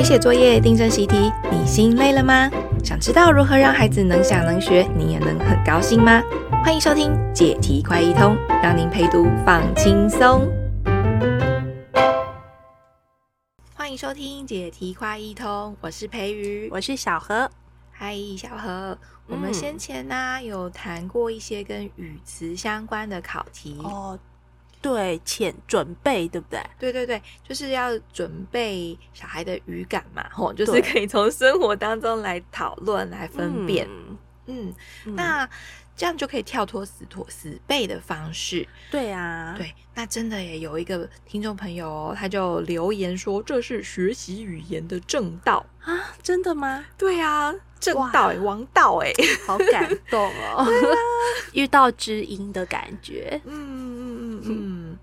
陪写作业、订正习题，你心累了吗？想知道如何让孩子能想能学，你也能很高兴吗？欢迎收听解题快一通，让您陪读放轻松。欢迎收听解题快一通，我是培瑜，我是小何。嗨，小何，我们先前呢、有谈过一些跟语词相关的考题哦。对，前准备对不对？对对对，就是要准备小孩的语感嘛，吼，就是可以从生活当中来讨论、来分辨。嗯，嗯，那这样就可以跳脱死拖死背的方式。对啊，对，那真的也有一个听众朋友哦，他就留言说，这是学习语言的正道啊，真的吗？对啊。正道哎，王道哎，好感动哦！啊、遇到知音的感觉，嗯嗯嗯嗯，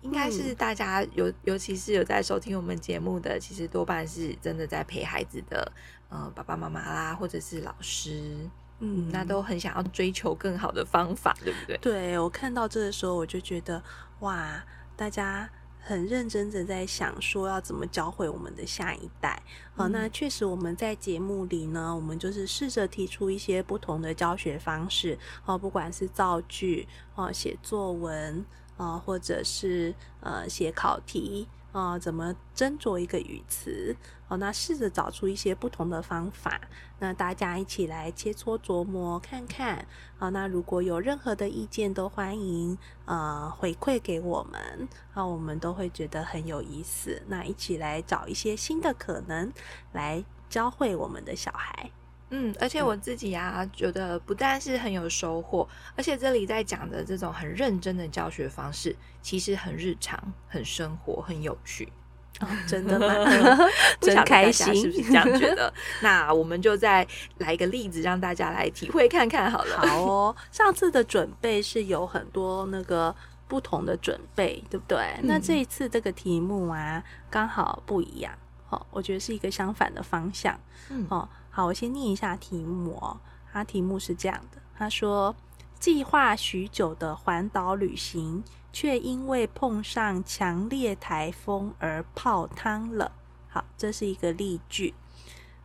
应该是大家尤尤其是有在收听我们节目的，其实多半是真的在陪孩子的，呃，爸爸妈妈啦，或者是老师，嗯，那都很想要追求更好的方法，对不对？对，我看到这的时候，我就觉得哇，大家。很认真的在想说要怎么教会我们的下一代。好、嗯，那确实我们在节目里呢，我们就是试着提出一些不同的教学方式。哦，不管是造句，哦，写作文，啊，或者是呃写考题。啊、呃，怎么斟酌一个语词？好，那试着找出一些不同的方法，那大家一起来切磋琢磨看看。好，那如果有任何的意见，都欢迎呃回馈给我们，那我们都会觉得很有意思。那一起来找一些新的可能，来教会我们的小孩。嗯，而且我自己啊，嗯、觉得不但是很有收获，而且这里在讲的这种很认真的教学方式，其实很日常、很生活、很有趣。哦、真的吗？真开心，是不是这样觉得？那我们就再来一个例子，让大家来体会看看好了。好哦，上次的准备是有很多那个不同的准备，对不对？嗯、那这一次这个题目啊，刚好不一样。哦，我觉得是一个相反的方向。嗯，哦。好，我先念一下题目哦。它题目是这样的：他说，计划许久的环岛旅行，却因为碰上强烈台风而泡汤了。好，这是一个例句。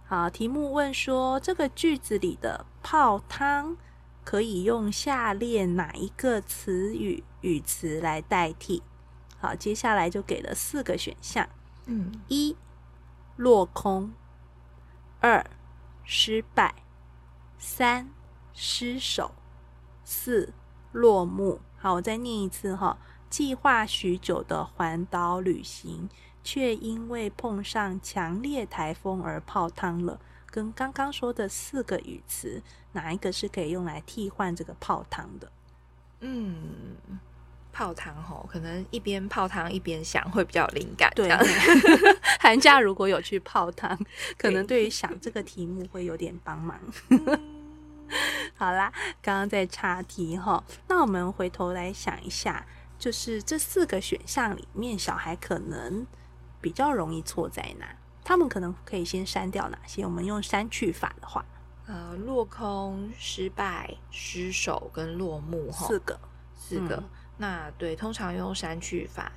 好，题目问说，这个句子里的泡汤可以用下列哪一个词语语词来代替？好，接下来就给了四个选项。嗯，一落空，二。失败，三失手，四落幕。好，我再念一次哈。计划许久的环岛旅行，却因为碰上强烈台风而泡汤了。跟刚刚说的四个语词，哪一个是可以用来替换这个泡汤的？嗯。泡汤吼，可能一边泡汤一边想会比较灵感。对，寒假如果有去泡汤，可能对于想这个题目会有点帮忙。好啦，刚刚在岔题哈，那我们回头来想一下，就是这四个选项里面，小孩可能比较容易错在哪？他们可能可以先删掉哪些？我们用删去法的话，呃，落空、失败、失手跟落幕，四个，四个。嗯那对，通常用删去法，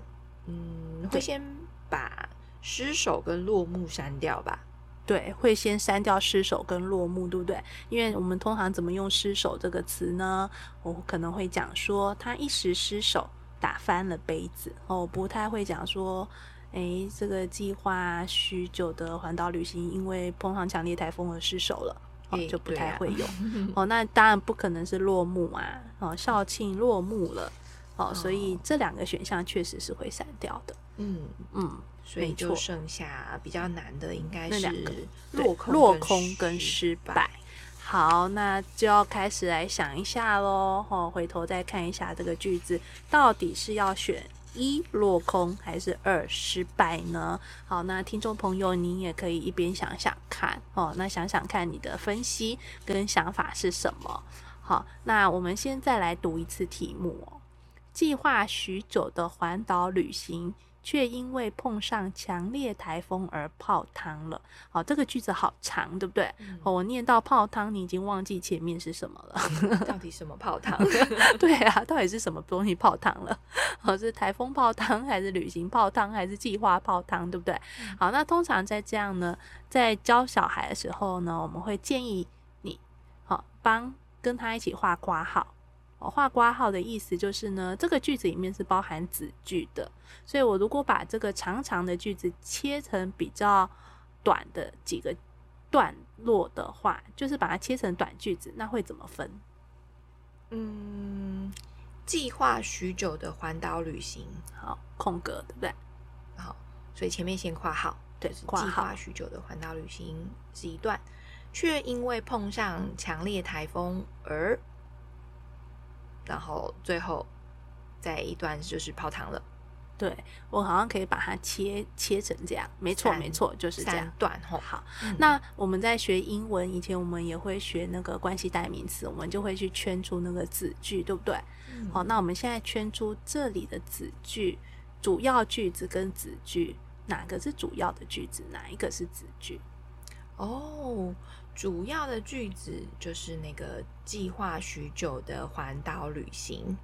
嗯，会先把失手跟落幕删掉吧？对，会先删掉失手跟落幕，对不对？因为我们通常怎么用失手这个词呢？我可能会讲说他一时失手打翻了杯子，哦，不太会讲说，诶，这个计划许久的环岛旅行因为碰上强烈台风而失手了，哦，就不太会用。啊、哦，那当然不可能是落幕啊，哦，校庆落幕了。哦，所以这两个选项确实是会删掉的。嗯嗯，所以就剩下比较难的应该是落空落空跟失败。好，那就要开始来想一下喽。哦，回头再看一下这个句子，到底是要选一落空还是二失败呢？好，那听众朋友，您也可以一边想想看。哦，那想想看你的分析跟想法是什么？好，那我们现在来读一次题目哦。计划许久的环岛旅行，却因为碰上强烈台风而泡汤了。好，这个句子好长，对不对？嗯、我念到泡汤，你已经忘记前面是什么了。到底什么泡汤？对啊，到底是什么东西泡汤了？好，是台风泡汤，还是旅行泡汤，还是计划泡汤，对不对？嗯、好，那通常在这样呢，在教小孩的时候呢，我们会建议你，好，帮跟他一起画括号。画括号的意思就是呢，这个句子里面是包含子句的，所以我如果把这个长长的句子切成比较短的几个段落的话，就是把它切成短句子，那会怎么分？嗯，计划许久的环岛旅行，好，空格，对不对？好，所以前面先括号，对，计划许久的环岛旅行是一段，却因为碰上强烈台风而。然后最后再一段就是泡汤了，对，我好像可以把它切切成这样，没错没错，就是这样段吼。好，嗯、那我们在学英文以前，我们也会学那个关系代名词，我们就会去圈出那个子句，对不对？嗯、好，那我们现在圈出这里的子句，主要句子跟子句，哪个是主要的句子，哪一个是子句？哦。主要的句子就是那个计划许久的环岛旅行，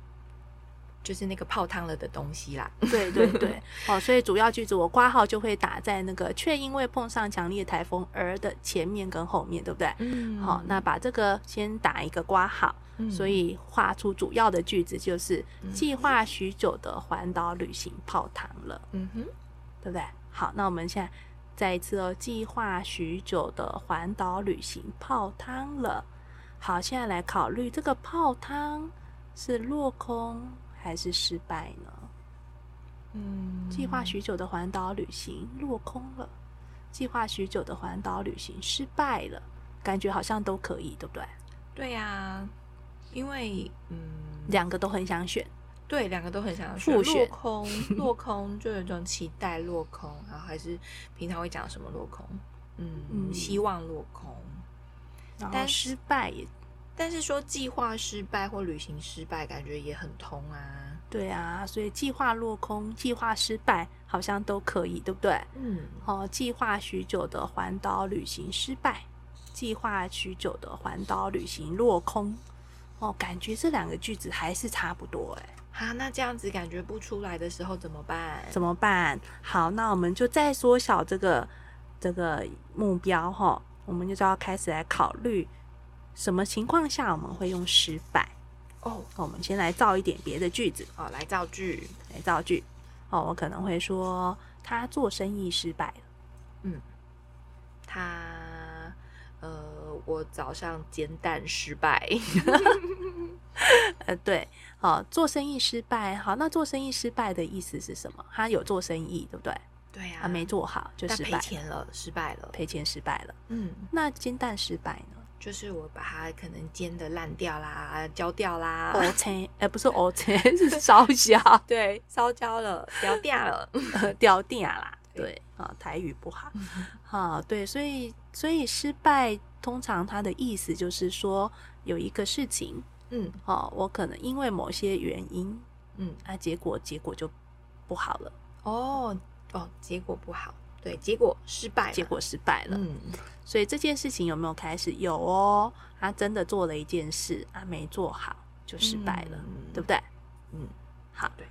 就是那个泡汤了的东西啦。对对对，哦，所以主要句子我挂号就会打在那个却因为碰上强烈台风而的前面跟后面对不对？嗯。好，那把这个先打一个挂号，嗯、所以画出主要的句子就是计划许久的环岛旅行泡汤了。嗯哼，对不对？好，那我们现在。再一次哦，计划许久的环岛旅行泡汤了。好，现在来考虑这个泡汤是落空还是失败呢？嗯，计划许久的环岛旅行落空了，计划许久的环岛旅行失败了，感觉好像都可以，对不对？对呀、啊，因为嗯，两个都很想选。对，两个都很想要选。落空，落空就有一种期待落空，然后还是平常会讲什么落空，嗯，嗯希望落空。但失败也，但是说计划失败或旅行失败，感觉也很通啊。对啊，所以计划落空、计划失败好像都可以，对不对？嗯。哦，计划许久的环岛旅行失败，计划许久的环岛旅行落空。哦，感觉这两个句子还是差不多哎。啊，那这样子感觉不出来的时候怎么办？怎么办？好，那我们就再缩小这个这个目标哈，我们就要开始来考虑什么情况下我们会用失败哦。我们先来造一点别的句子哦，来造句，来造句哦。我可能会说他做生意失败了。嗯，他呃，我早上煎蛋失败。呃，对。好，做生意失败。好，那做生意失败的意思是什么？他有做生意，对不对？对呀、啊，他没做好就失败了，赔钱了，失败了，赔钱失败了。嗯，那煎蛋失败呢？就是我把它可能煎的烂掉啦，焦掉啦。哦青，哎，不是哦青，是烧焦。对，烧焦了，掉掉了，掉掉啦。对啊，台语不好。好，对，所以所以失败通常它的意思就是说有一个事情。嗯，哦，我可能因为某些原因，嗯，啊，结果结果就不好了。哦哦，结果不好，对，结果失败，结果失败了。嗯，所以这件事情有没有开始？有哦，他真的做了一件事，啊，没做好就失败了，嗯、对不对？嗯，好，对，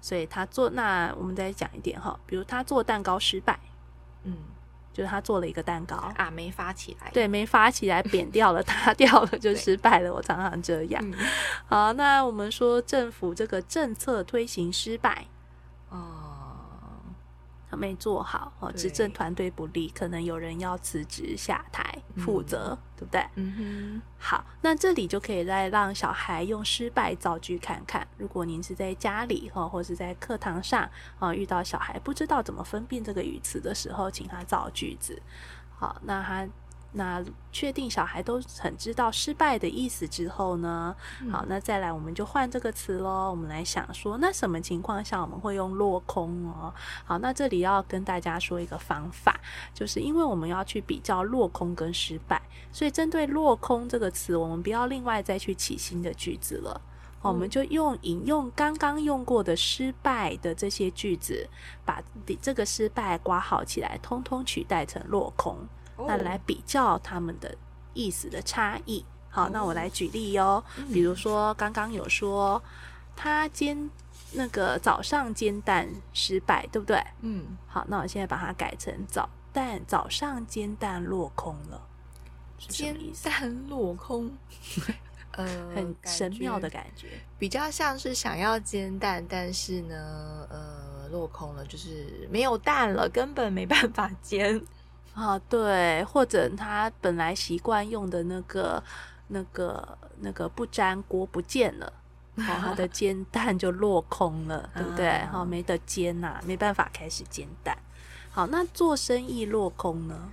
所以他做，那我们再讲一点哈，比如他做蛋糕失败，嗯。就是他做了一个蛋糕啊，没发起来，对，没发起来，扁掉了，塌掉了，就失败了。我常常这样。嗯、好，那我们说政府这个政策推行失败，哦。他没做好哦，执政团队不力，可能有人要辞职下台负责，嗯、对不对？嗯哼。好，那这里就可以再让小孩用失败造句看看。如果您是在家里哈，或是在课堂上啊，遇到小孩不知道怎么分辨这个语词的时候，请他造句子。好，那他。那确定小孩都很知道失败的意思之后呢？嗯、好，那再来我们就换这个词喽。我们来想说，那什么情况下我们会用落空哦？好，那这里要跟大家说一个方法，就是因为我们要去比较落空跟失败，所以针对落空这个词，我们不要另外再去起新的句子了。我们就用引用刚刚用过的失败的这些句子，把这个失败刮好起来，通通取代成落空，那来比较他们的意思的差异。好，那我来举例哟。比如说刚刚有说他煎那个早上煎蛋失败，对不对？嗯。好，那我现在把它改成早蛋早上煎蛋落空了，煎蛋落空。呃，很神妙的感觉，比较像是想要煎蛋，但是呢，呃，落空了，就是没有蛋了，根本没办法煎啊。对，或者他本来习惯用的那个、那个、那个不粘锅不见了，然后他的 煎蛋就落空了，对不对？好，没得煎呐、啊，没办法开始煎蛋。好，那做生意落空呢？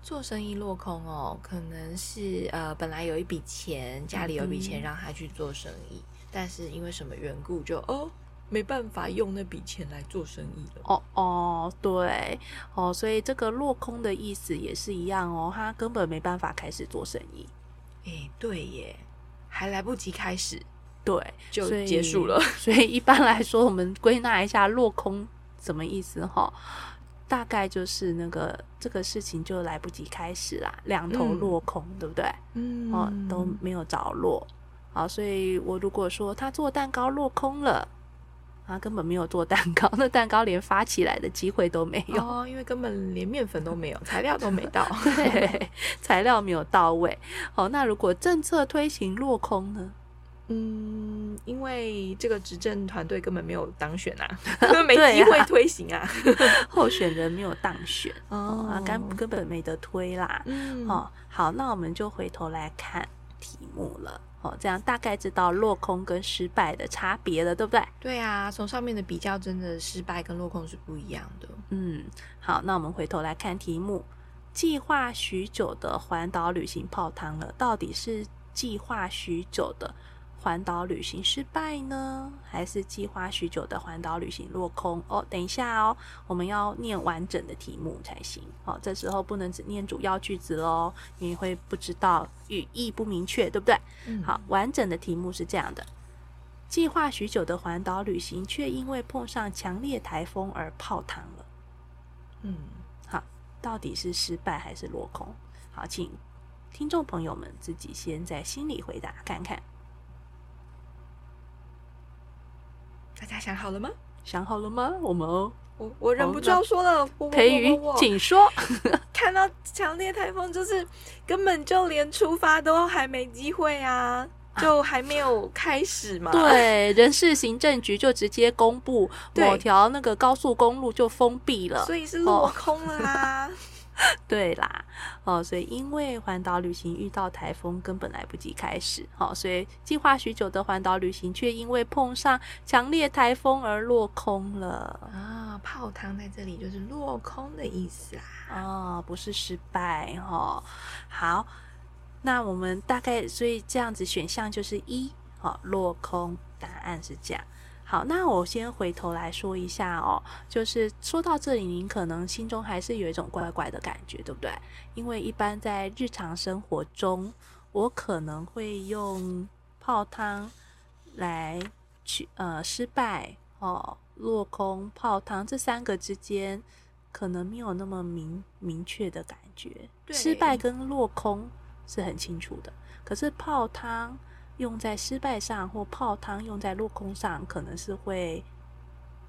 做生意落空哦，可能是呃，本来有一笔钱，家里有一笔钱让他去做生意，嗯、但是因为什么缘故，就哦没办法用那笔钱来做生意了。哦哦，对哦，所以这个落空的意思也是一样哦，他根本没办法开始做生意。哎，对耶，还来不及开始，对，就结束了。所以，一般来说，我们归纳一下落空什么意思哈？大概就是那个这个事情就来不及开始啦，两头落空，嗯、对不对？嗯，哦，都没有着落。好，所以我如果说他做蛋糕落空了，他根本没有做蛋糕，那蛋糕连发起来的机会都没有，哦，因为根本连面粉都没有，材料都没到，对，材料没有到位。好，那如果政策推行落空呢？嗯，因为这个执政团队根本没有当选啊，没机会推行啊，候选人没有当选哦，啊，根根本没得推啦。嗯，哦，好，那我们就回头来看题目了。哦，这样大概知道落空跟失败的差别了，对不对？对啊，从上面的比较，真的失败跟落空是不一样的。嗯，好，那我们回头来看题目，计划许久的环岛旅行泡汤了，到底是计划许久的？环岛旅行失败呢，还是计划许久的环岛旅行落空？哦，等一下哦，我们要念完整的题目才行。哦，这时候不能只念主要句子喽，你会不知道语义不明确，对不对？嗯。好，完整的题目是这样的：计划许久的环岛旅行，却因为碰上强烈台风而泡汤了。嗯，好，到底是失败还是落空？好，请听众朋友们自己先在心里回答看看。大家想好了吗？想好了吗？我们我我忍不住要说了，培宇，请说。看到强烈台风，就是根本就连出发都还没机会啊，就还没有开始嘛。对，人事行政局就直接公布某条那个高速公路就封闭了，所以是落空了啦。对啦，哦，所以因为环岛旅行遇到台风，根本来不及开始，哦，所以计划许久的环岛旅行却因为碰上强烈台风而落空了啊！泡汤在这里就是落空的意思啦，哦，不是失败哈。好，那我们大概所以这样子选项就是一，好，落空，答案是这样。好，那我先回头来说一下哦，就是说到这里，您可能心中还是有一种怪怪的感觉，对不对？因为一般在日常生活中，我可能会用泡汤来去呃失败哦、落空、泡汤这三个之间，可能没有那么明明确的感觉。对，失败跟落空是很清楚的，可是泡汤。用在失败上或泡汤用在落空上，可能是会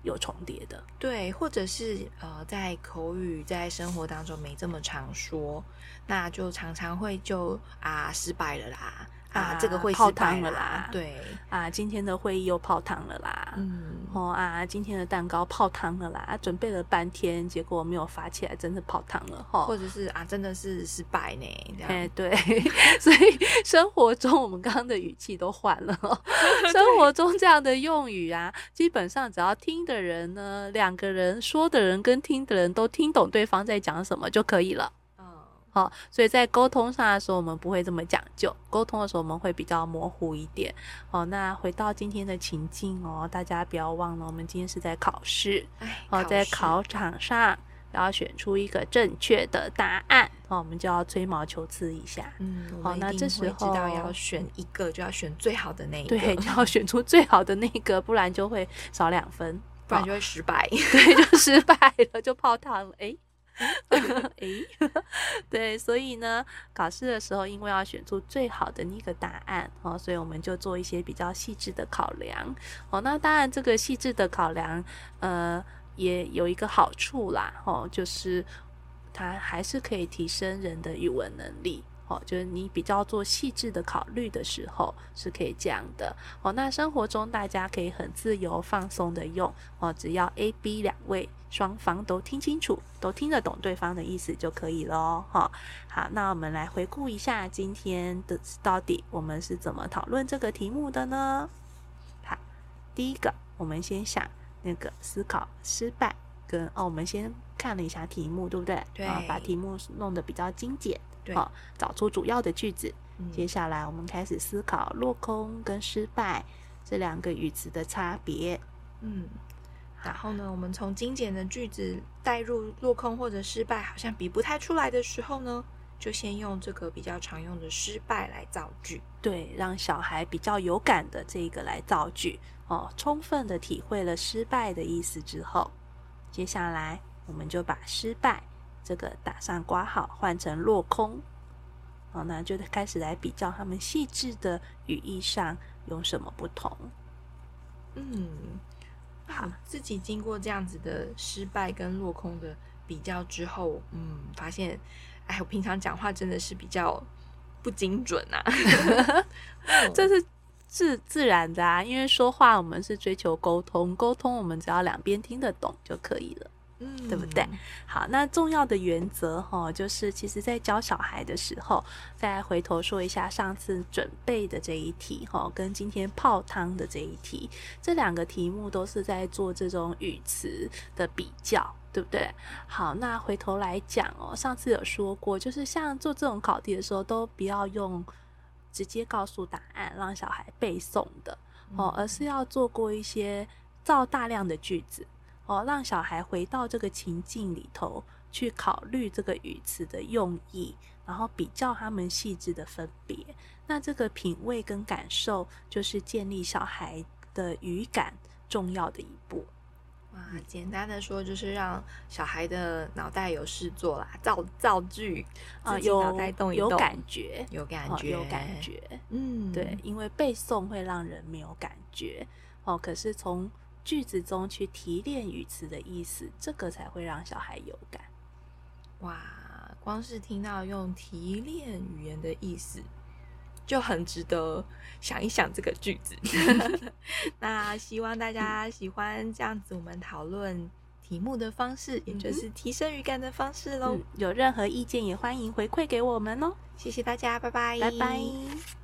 有重叠的。对，或者是呃，在口语在生活当中没这么常说，那就常常会就啊失败了啦。啊，这个会泡汤了啦！对啊，今天的会议又泡汤了啦！嗯，哦啊，今天的蛋糕泡汤了啦！啊，准备了半天，结果没有发起来，真的泡汤了哈！或者是啊，真的是失败呢？哎，对，所以生活中我们刚刚的语气都换了。生活中这样的用语啊，基本上只要听的人呢，两个人说的人跟听的人都听懂对方在讲什么就可以了。好，所以在沟通上的时候，我们不会这么讲究。沟通的时候，我们会比较模糊一点。好，那回到今天的情境哦，大家不要忘了，我们今天是在考试。哎，好，在考场上要选出一个正确的答案。哦，我们就要吹毛求疵一下。嗯，好，那这时候知道要选一个，就要选最好的那一个，对，就要选出最好的那个，不然就会少两分，不然就会失败。对，就失败了，就泡汤了。哎。诶，对，所以呢，考试的时候，因为要选出最好的那个答案哦，所以我们就做一些比较细致的考量哦。那当然，这个细致的考量，呃，也有一个好处啦，哦，就是它还是可以提升人的语文能力。哦，就是你比较做细致的考虑的时候，是可以这样的。哦，那生活中大家可以很自由放松的用。哦，只要 A、B 两位双方都听清楚，都听得懂对方的意思就可以咯。哈、哦，好，那我们来回顾一下今天的到底我们是怎么讨论这个题目的呢？好，第一个，我们先想那个思考失败跟哦，我们先看了一下题目，对不对？对。啊，把题目弄得比较精简。好，找出主要的句子。嗯，接下来我们开始思考落空跟失败这两个语词的差别。嗯，然后呢，我们从精简的句子带入落空或者失败，好像比不太出来的时候呢，就先用这个比较常用的失败来造句。对，让小孩比较有感的这个来造句。哦，充分的体会了失败的意思之后，接下来我们就把失败。这个打上括号，换成落空，好，那就开始来比较他们细致的语义上有什么不同。嗯，好，自己经过这样子的失败跟落空的比较之后，嗯，发现，哎，我平常讲话真的是比较不精准啊。这是自自然的啊，因为说话我们是追求沟通，沟通我们只要两边听得懂就可以了。嗯，对不对？好，那重要的原则哈，就是其实在教小孩的时候，再回头说一下上次准备的这一题哈，跟今天泡汤的这一题，这两个题目都是在做这种语词的比较，对不对？好，那回头来讲哦，上次有说过，就是像做这种考题的时候，都不要用直接告诉答案让小孩背诵的哦，而是要做过一些造大量的句子。哦，让小孩回到这个情境里头去考虑这个语词的用意，然后比较他们细致的分别。那这个品味跟感受，就是建立小孩的语感重要的一步。哇，简单的说，就是让小孩的脑袋有事做啦，造造句啊，有脑袋动有感觉，有感觉，有感觉。嗯，对，因为背诵会让人没有感觉哦。可是从句子中去提炼语词的意思，这个才会让小孩有感。哇，光是听到用提炼语言的意思，就很值得想一想这个句子。那希望大家喜欢这样子我们讨论题目的方式，嗯、也就是提升语感的方式喽、嗯。有任何意见也欢迎回馈给我们哦。谢谢大家，拜拜，拜拜。